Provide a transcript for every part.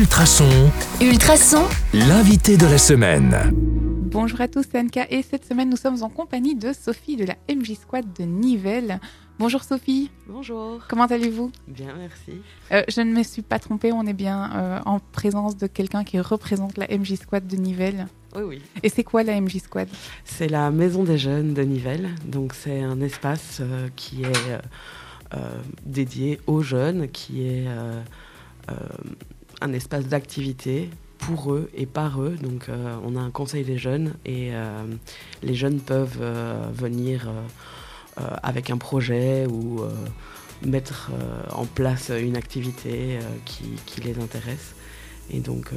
Ultrason, Ultrason, l'invité de la semaine. Bonjour à tous, c'est Anka et cette semaine nous sommes en compagnie de Sophie de la MJ Squad de Nivelles. Bonjour Sophie, Bonjour. comment allez-vous? Bien, merci. Euh, Je ne me suis pas trompée, on est bien euh, en présence de quelqu'un qui représente la MJ Squad de Nivelles. Oui, oui. Et c'est quoi la MJ Squad? C'est la Maison des Jeunes de Nivelles. Donc, c'est un espace euh, qui est dédié aux jeunes, qui est euh, euh, un espace d'activité pour eux et par eux. Donc, euh, on a un conseil des jeunes et euh, les jeunes peuvent euh, venir avec un projet ou mettre en place une activité qui, qui les intéresse. Et donc,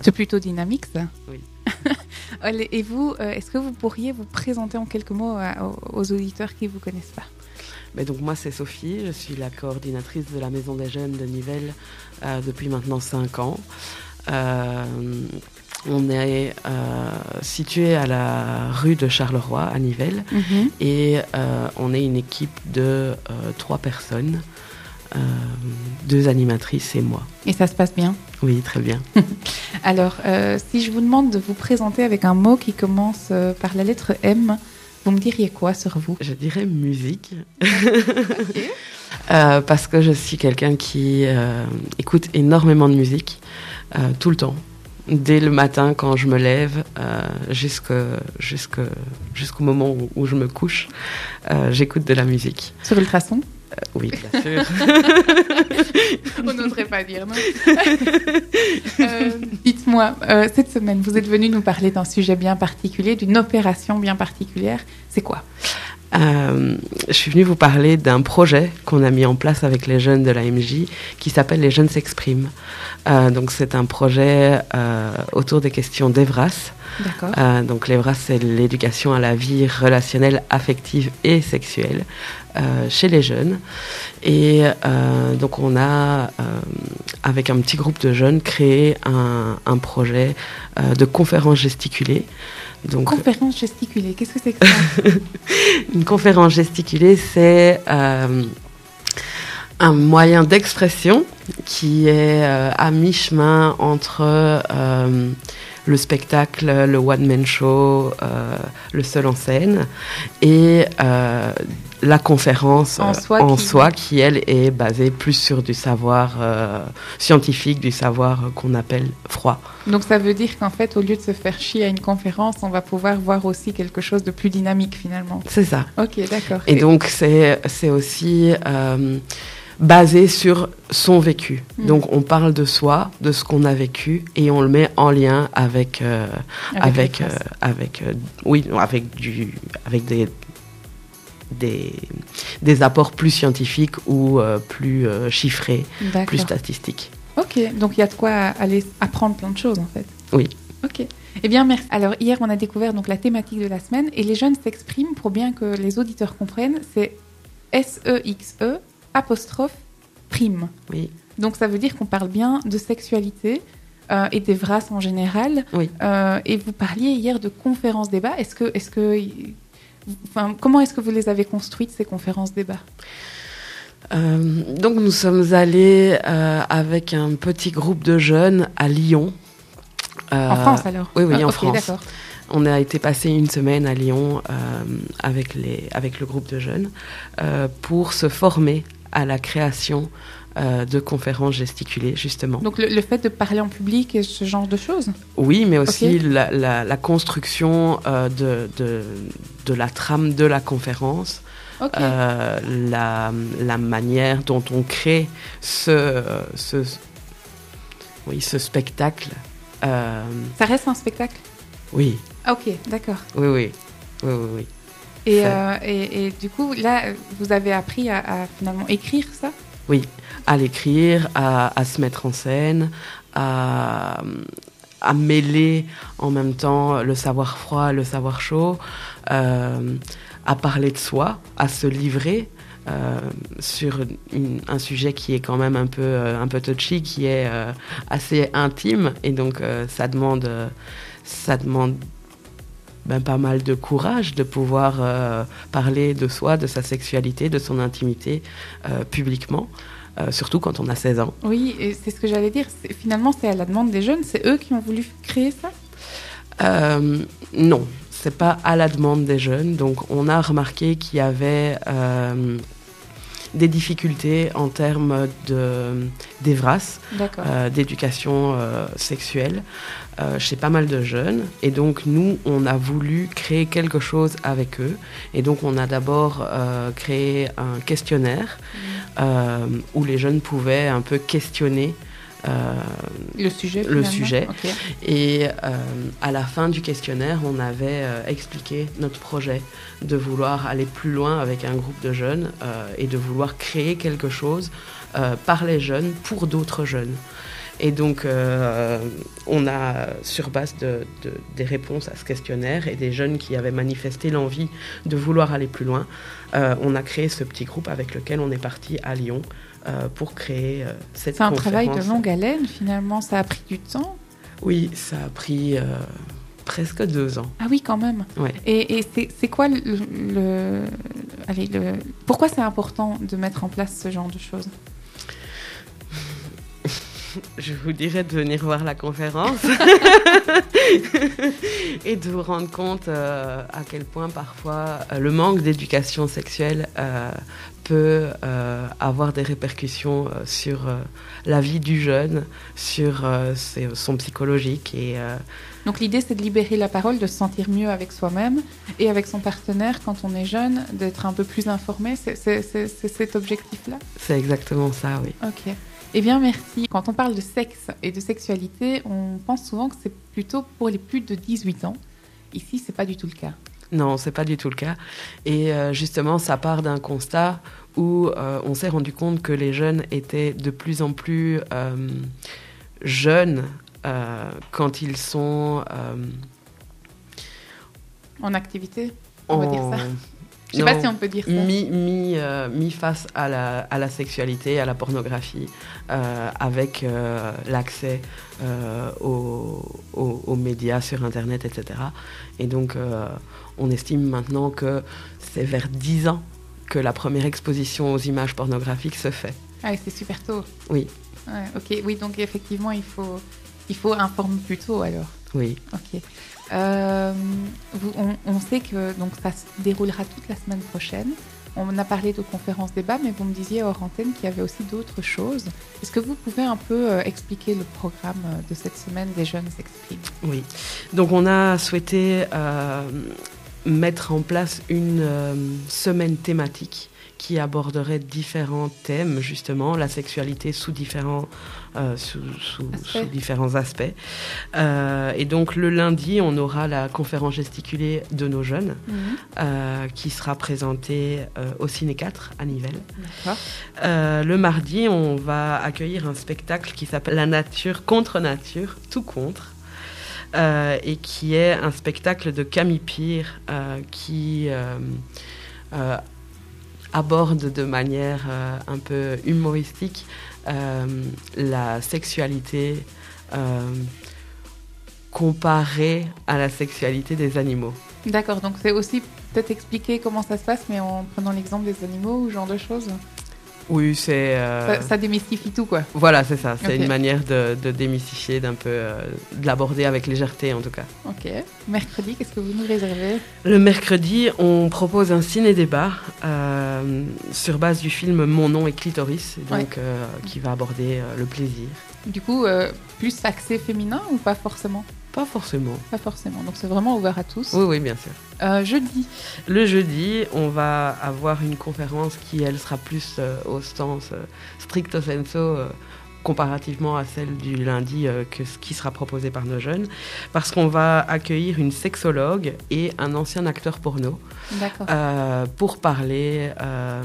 C'est plutôt dynamique ça Oui. Et vous, est-ce que vous pourriez vous présenter en quelques mots aux auditeurs qui ne vous connaissent pas? Mais donc moi c'est Sophie, je suis la coordinatrice de la Maison des Jeunes de Nivelles euh, depuis maintenant 5 ans. Euh, on est euh, situé à la rue de Charleroi à Nivelles et euh, on est une équipe de euh, trois personnes, euh, deux animatrices et moi. Et ça se passe bien? Oui, très bien. Alors, euh, si je vous demande de vous présenter avec un mot qui commence euh, par la lettre M, vous me diriez quoi sur vous? Je dirais musique. Euh, parce que je suis quelqu'un qui euh, écoute énormément de musique euh, tout le temps. Dès le matin quand je me lève jusqu'au moment où, où je me couche, j'écoute de la musique. Sur Ultrason? Oui, bien sûr. On n'oserait pas dire, non Euh, Dites-moi, euh, cette semaine, vous êtes venu nous parler d'un sujet bien particulier, d'une opération bien particulière. C'est quoi? Euh, je suis venue vous parler d'un projet qu'on a mis en place avec les jeunes de la MJ qui s'appelle Les Jeunes s'expriment. Euh, donc c'est un projet euh, autour des questions d'Evras. D'accord. Euh, donc l'Evras, c'est l'éducation à la vie relationnelle, affective et sexuelle euh, chez les jeunes. Et euh, donc on a, euh, avec un petit groupe de jeunes, créé un, un projet de conférence gesticulée. Donc Conférence gesticulée, qu'est-ce que c'est que ça une conférence gesticulée, c'est un moyen d'expression qui est à mi-chemin entre le spectacle, le one-man show, euh, le seul en scène, et euh, la conférence En euh, soi en qui- soi qui, elle, est basée plus sur du savoir euh, scientifique, du savoir qu'on appelle froid. Donc ça veut dire qu'en fait, au lieu de se faire chier à une conférence, on va pouvoir voir aussi quelque chose de plus dynamique finalement. C'est ça. Ok, d'accord. Et donc, c'est c'est aussi basé sur son vécu. Mm. Donc, on parle de soi, de ce qu'on a vécu, et on le met en lien avec, euh, avec, les euh, avec, euh, oui, avec, du, avec des, des, des apports plus scientifiques ou plus chiffrés, plus statistiques. Ok, donc il y a de quoi aller apprendre plein de choses en fait. Oui. Ok. Eh bien, merci. Alors, hier, on a découvert donc la thématique de la semaine et les jeunes s'expriment pour bien que les auditeurs comprennent. C'est S-E-X-E apostrophe prime. Oui. Donc, ça veut dire qu'on parle bien de sexualité euh, et des vrasses en général. Oui. Euh, et vous parliez hier de conférences débat. Est-ce que, est-ce que, enfin, comment est-ce que vous les avez construites ces conférences débat Euh, donc nous sommes allés avec un petit groupe de jeunes à Lyon. En France alors? oui, oui, Ah, en France. d'accord. On a été passer une semaine à Lyon avec, les, avec le groupe de jeunes pour se former à la création euh, de conférences gesticulées, justement. Donc, le, le fait de parler en public et ce genre de choses? Oui, mais aussi la, la- la construction euh, de, de, de la trame de la conférence, euh, la, la manière dont on crée ce, ce, oui, ce spectacle. Ça reste un spectacle? Oui, Ah, Ok, d'accord. oui, oui. oui, oui, oui. Et, euh, et, et du coup, là, vous avez appris à, à finalement écrire ça? À l'écrire, à, à se mettre en scène, à, à mêler en même temps le savoir froid, le savoir chaud, euh, à parler de soi, à se livrer euh, sur une- un sujet qui est quand même un peu, un peu touchy, qui est assez intime, et donc ça demande, ça demande ben, pas mal de courage de pouvoir euh, parler de soi, de sa sexualité, de son intimité euh, publiquement. euh, surtout quand on a 16 ans. Oui, et c'est ce que j'allais dire. Finalement, c'est à la demande des jeunes. C'est eux qui ont voulu créer ça? Non, c'est pas à la demande des jeunes. Donc, on a remarqué qu'il y avait des difficultés en termes de d'EVRAS, euh, d'éducation euh, sexuelle, euh, chez pas mal de jeunes. Et donc, nous, on a voulu créer quelque chose avec eux. Et donc, on a d'abord euh, créé un questionnaire euh, où les jeunes pouvaient un peu questionner. Euh, Le sujet. le sujet. Et euh, à la fin du questionnaire, on avait euh, expliqué notre projet de vouloir aller plus loin avec un groupe de jeunes et de vouloir créer quelque chose par les jeunes pour d'autres jeunes. Et donc, euh, on a, sur base de, de- des réponses à ce questionnaire et des jeunes qui avaient manifesté l'envie de vouloir aller plus loin, euh, on a créé ce petit groupe avec lequel on est parti à Lyon pour créer euh, cette C'est un travail de longue haleine, finalement. Ça a pris du temps. Oui, ça a pris euh, presque deux ans. Ah oui, quand même. Ouais. Et, et c'est quoi le, le- allez, le, pourquoi c'est important de mettre en place ce genre de choses? Je vous dirais de venir voir la conférence et de vous rendre compte euh, à quel point parfois euh, le manque d'éducation sexuelle euh, peut euh, avoir des répercussions euh, sur euh, la vie du jeune, sur euh, ses- son psychologique et Donc l'idée, c'est de libérer la parole, de se sentir mieux avec soi-même et avec son partenaire quand on est jeune, d'être un peu plus informé. C'est cet objectif-là? C'est exactement ça, oui. Ok. Eh bien, merci. Quand on parle de sexe et de sexualité, on pense souvent que c'est plutôt pour les plus de 18 ans. Ici, c'est pas du tout le cas. Non, c'est pas du tout le cas. Et euh, justement, ça part d'un constat où euh, on s'est rendu compte que les jeunes étaient de plus en plus euh, jeunes quand ils sont En activité, on va dire ça. Je sais pas si on peut dire ça. mis, mis, euh, mis face à la, à la sexualité, à la pornographie, euh, avec euh, l'accès aux, aux- aux médias sur Internet, etc. Et donc, on estime maintenant que c'est vers 10 ans que la première exposition aux images pornographiques se fait. Ah, c'est super tôt. Oui. Ouais, ok, oui, donc effectivement, il faut, il faut informer plus tôt alors. Oui, Ok. Euh, on, sait que donc ça se déroulera toute la semaine prochaine. On a parlé de conférences débat, mais vous me disiez hors antenne qu'il y avait aussi d'autres choses. Est-ce que vous pouvez un peu euh, expliquer le programme euh, de cette semaine des jeunes s'expriment oui. Donc, on a souhaité mettre en place une semaine thématique qui aborderait différents thèmes, justement, la sexualité sous différents, euh, sous, sous- Aspects. sous différents aspects. Euh, et donc, le lundi, on aura la conférence gesticulée de nos jeunes, euh, qui sera présentée au Ciné 4 à Nivelles. Le mardi, on va accueillir un spectacle qui s'appelle La nature contre nature, tout contre, et qui est un spectacle de Camille Pire qui euh, aborde de manière euh, un peu humoristique euh, la sexualité euh, comparée à la sexualité des animaux. D'accord, donc c'est aussi peut-être expliquer comment ça se passe, mais en prenant l'exemple des animaux ou genre de choses. Oui, c'est... euh, Ça, ça démystifie tout, quoi. Voilà, c'est ça. C'est une manière de, de démystifier, d'un peu, euh, de l'aborder avec légèreté en tout cas. Ok. Mercredi, qu'est-ce que vous nous réservez? Le mercredi, on propose un ciné-débat euh, sur base du film Mon nom est clitoris, donc Ouais. qui va aborder le plaisir. Du coup, euh, plus accès féminin ou pas forcément? Pas forcément. Pas forcément. Donc c'est vraiment ouvert à tous. Oui, oui, bien sûr. Euh, jeudi, Le jeudi, on va avoir une conférence qui, elle, sera plus euh, au sens stricto sensu, euh, comparativement à celle du lundi, euh, que ce qui sera proposé par nos jeunes, parce qu'on va accueillir une sexologue et un ancien acteur porno euh, pour parler euh,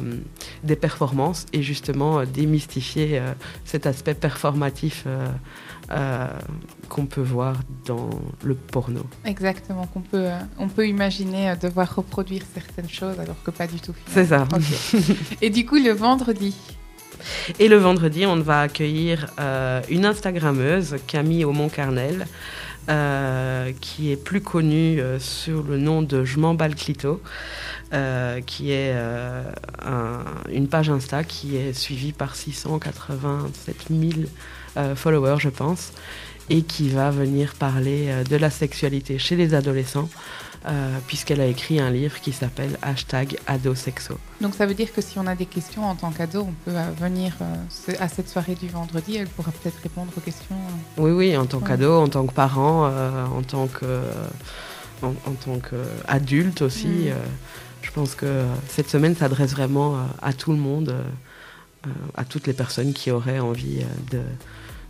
des performances et justement démystifier cet aspect performatif qu'on peut voir dans le porno. Exactement. Qu'on peut, on peut imaginer devoir reproduire certaines choses alors que pas du tout. C'est ça. Et du coup, le vendredi. Et le vendredi, on va accueillir euh, une Instagrammeuse, Camille Aumont-Carnel, euh, qui est plus connue euh, sur le nom de Je m'emballe clito, qui est un- une page Insta qui est suivie par 687 000 euh, followers, je pense, et qui va venir parler de la sexualité chez les adolescents, euh, puisqu'elle a écrit un livre qui s'appelle Hashtag Adosexo. Donc ça veut dire que si on a des questions en tant qu'ado, on peut euh, venir euh, à cette soirée du vendredi, elle pourra peut-être répondre aux questions. Oui, oui, en tant Ouais. qu'ado, en tant que parent, euh, en tant que en, en tant qu'adulte aussi. Je pense que cette semaine s'adresse vraiment à tout le monde, à toutes les personnes qui auraient envie de,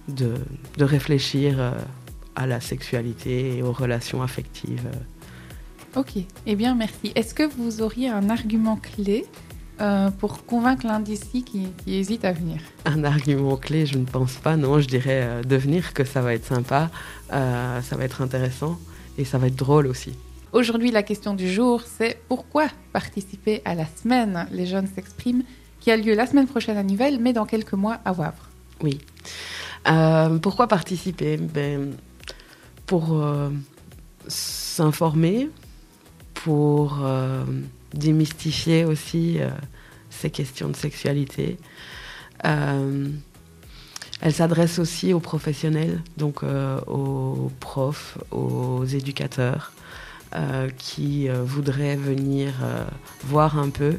de, de réfléchir à la sexualité et aux relations affectives. Ok, eh bien merci. Est-ce que vous auriez un argument clé euh, pour convaincre l'un d'ici qui, qui hésite à venir? Un argument clé, je ne pense pas, non, je dirais euh, de venir, que ça va être sympa, euh, ça va être intéressant et ça va être drôle aussi. Aujourd'hui, la question du jour, c'est pourquoi participer à la semaine? Les jeunes s'expriment, qui a lieu la semaine prochaine à Nivelles, mais dans quelques mois à Wavre. Oui. Euh, pourquoi participer? Ben, Pour s'informer, pour euh, démystifier aussi euh, ces questions de sexualité. Euh, elle s'adresse aussi aux professionnels, donc aux profs, aux éducateurs, qui voudraient venir voir un peu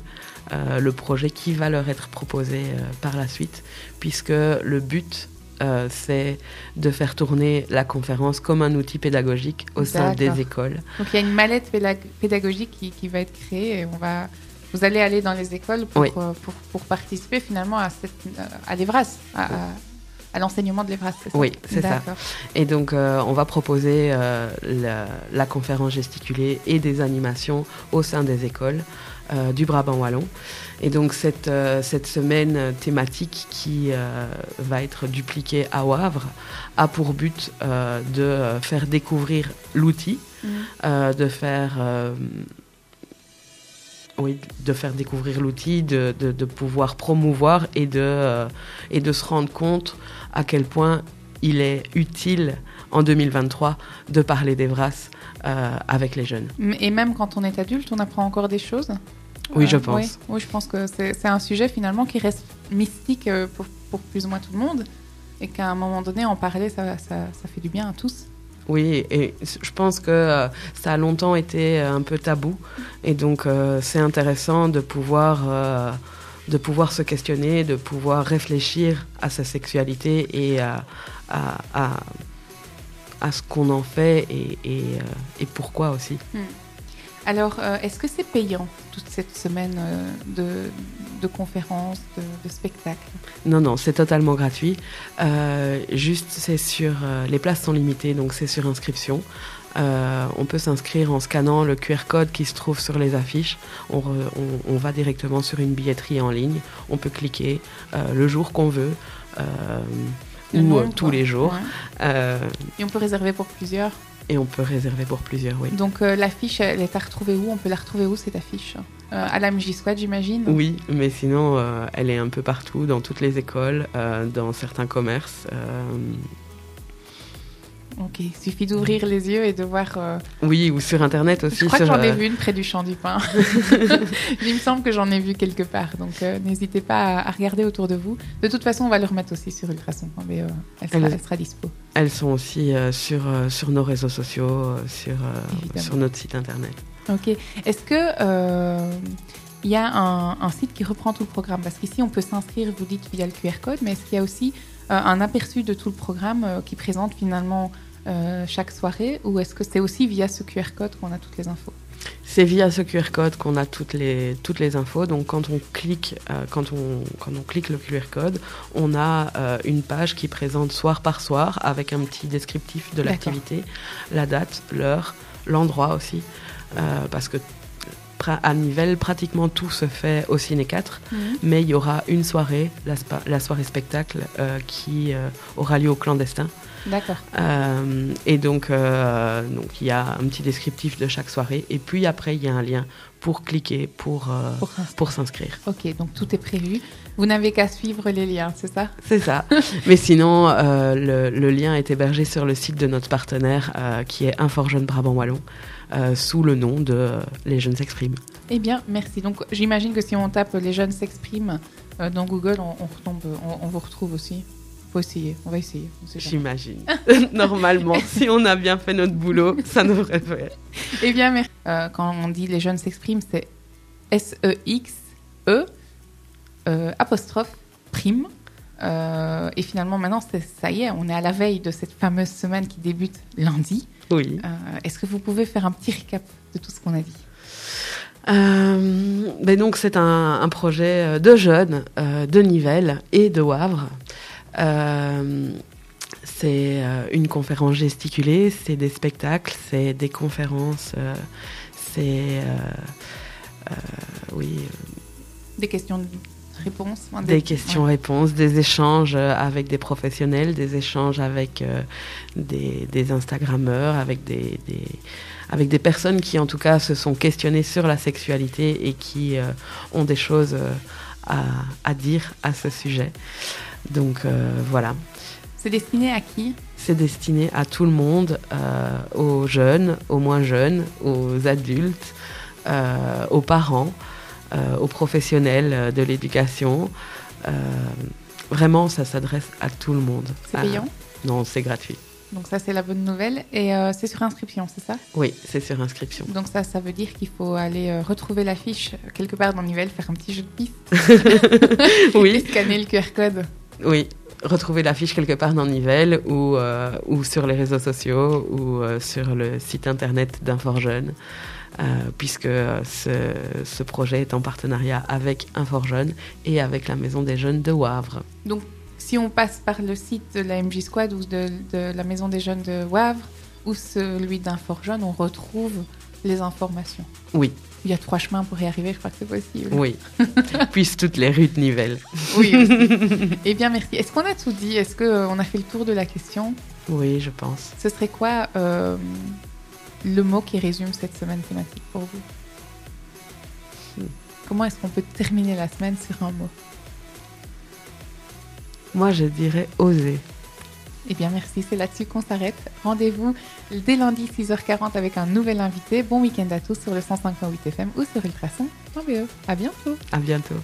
le projet qui va leur être proposé par la suite, puisque le but, euh, c'est de faire tourner la conférence comme un outil pédagogique au sein des écoles. Donc il y a une mallette pédag- pédagogique qui, qui va être créée et on va, vous allez aller dans les écoles pour, Oui. euh, pour, pour participer finalement à, cette, euh, à l'EVRAS, à, à- à l'enseignement de l'EVRAS, c'est ça Oui, c'est ça. Et donc, euh, on va proposer euh, la, la conférence gesticulée et des animations au sein des écoles euh, du Brabant Wallon. Et donc, cette, euh, cette semaine thématique qui euh, va être dupliquée à Wavre a pour but de faire découvrir l'outil, euh, de faire. oui, de faire découvrir l'outil, de, de- de pouvoir promouvoir et de, et de se rendre compte à quel point il est utile en 2023 de parler des brasses euh, avec les jeunes. Et même quand on est adulte, on apprend encore des choses? Oui, je Euh, pense. Oui, oui, je pense que c'est un sujet finalement qui reste mystique euh, pour, pour plus ou moins tout le monde et qu'à un moment donné, en parler, ça, ça, ça fait du bien à tous. Oui, et je pense que euh, ça a longtemps été un peu tabou. Et donc, euh, c'est intéressant de pouvoir, euh, de pouvoir se questionner, de pouvoir réfléchir à sa sexualité et à, à, à- à ce qu'on en fait et, et, et pourquoi aussi. Alors, euh, est-ce que c'est payant toute cette semaine euh, de, de conférences, de, de spectacles? Non, non, c'est totalement gratuit. Euh, juste, c'est sur. euh, les places sont limitées, donc c'est sur inscription. Euh, on peut s'inscrire en scannant le QR code qui se trouve sur les affiches. On, re- on- on va directement sur une billetterie en ligne. On peut cliquer le jour qu'on veut ou tous les jours. Ouais. Et on peut réserver pour plusieurs? Et on peut réserver pour plusieurs, oui. Donc, euh, l'affiche, elle est à retrouver où? On peut la retrouver où cette affiche? Euh, À la MJ Squad, j'imagine? Oui, mais sinon, euh, elle est un peu partout, dans toutes les écoles, dans certains commerces. Euh, Ok, il suffit d'ouvrir les yeux et de voir. euh, oui, ou sur Internet aussi. Je crois que j'en ai euh, vu une près du champ du pain. Il me semble que j'en ai vu quelque part. Donc euh, n'hésitez pas à, regarder autour de vous. De toute façon, on va le remettre aussi sur ultrason.be. Elle sera, Elle- elle sera dispo. Elles sont aussi euh, sur, euh, sur nos réseaux sociaux, euh, sur, euh, sur notre site internet. Ok. Est-ce que euh, il y a un, un site qui reprend tout le programme? Parce qu'ici, on peut s'inscrire, vous dites, via le QR code, mais est-ce qu'il y a aussi euh, un aperçu de tout le programme euh, qui présente finalement euh, chaque soirée Ou est-ce que c'est aussi via ce QR code qu'on a toutes les infos C'est via ce QR code qu'on a toutes les, toutes les infos. Donc quand on clique, euh, quand on, quand on clique le QR code, on a euh, une page qui présente soir par soir avec un petit descriptif de l'activité, la date, l'heure, l'endroit aussi, parce que à Nivelles, pratiquement tout se fait au Ciné 4, mais il y aura une soirée, la, soirée spectacle, euh, qui euh, aura lieu au clandestin. D'accord. Euh, et donc, euh, donc il y a un petit descriptif de chaque soirée. Et puis après, il y a un lien pour cliquer, pour, euh, Pour s'inscrire. Ok, donc tout est prévu. Vous n'avez qu'à suivre les liens, c'est ça? C'est ça. Mais sinon, le, le lien est hébergé sur le site de notre partenaire, qui est Infor Jeune Brabant Wallon. euh, sous le nom de euh, Les Jeunes s'expriment. Eh bien, merci. Donc, j'imagine que si on tape Les jeunes s'expriment euh, dans Google, on, on retombe, on, on vous retrouve aussi. Faut essayer, on va essayer. J'imagine. Normalement, si on a bien fait notre boulot, ça devrait faire. Eh bien, merci. Euh, quand on dit les jeunes s'expriment, c'est S-E-X-E, euh, apostrophe, prime. Euh, et finalement, maintenant, ça y est, on est à la veille de cette fameuse semaine qui débute lundi. Oui. Euh, Est-ce que vous pouvez faire un petit récap de tout ce qu'on a dit? Euh, ben donc c'est un, un projet de jeunes euh, de Nivelles et de Wavre. Euh, c'est euh, une conférence gesticulée, c'est des spectacles, c'est des conférences, euh, c'est oui Des questions-réponses enfin, des questions-réponses, des échanges avec des professionnels, des échanges avec euh, des, des Instagrammeurs, avec des, des- avec des personnes qui en tout cas se sont questionnées sur la sexualité et qui euh, ont des choses euh, à, à dire à ce sujet. Donc euh, voilà, C'est destiné à qui? C'est destiné à tout le monde, euh, aux jeunes, aux moins jeunes, aux adultes, euh, aux parents, aux professionnels de l'éducation. Vraiment, ça s'adresse à tout le monde. C'est Ah, payant? Non, c'est gratuit. Donc ça, c'est la bonne nouvelle. Et euh, c'est sur inscription, c'est ça? Oui, c'est sur inscription. Donc ça, ça veut dire qu'il faut aller euh, retrouver l'affiche quelque part dans Nivelles, faire un petit jeu de piste et oui, scanner le QR code. Oui. Retrouver l'affiche quelque part dans Nivelles ou, euh, ou sur les réseaux sociaux ou euh, sur le site internet d'Inforjeune, euh, puisque ce, ce projet est en partenariat avec Inforjeune et avec la Maison des Jeunes de Wavre. Si on passe par le site de la MJ Squad ou de, de la Maison des Jeunes de Wavre ou celui d'Inforjeune, on retrouve les informations. Oui, Il y a trois chemins pour y arriver, je crois que c'est possible. oui. Puisse toutes les rues de Nivelles. Oui. aussi. eh bien, merci. Est-ce qu'on a tout dit? Est-ce qu'on a fait le tour de la question? Oui, je pense. Ce serait quoi euh, le mot qui résume cette semaine thématique pour vous? Hmm. Comment est-ce qu'on peut terminer la semaine sur un mot? Moi, je dirais oser. Eh bien, merci. C'est là-dessus qu'on s'arrête. Rendez-vous dès lundi 6h40 avec un nouvel invité. Bon week-end à tous sur le 105.8 FM ou sur ultrason.be. À bientôt. À bientôt.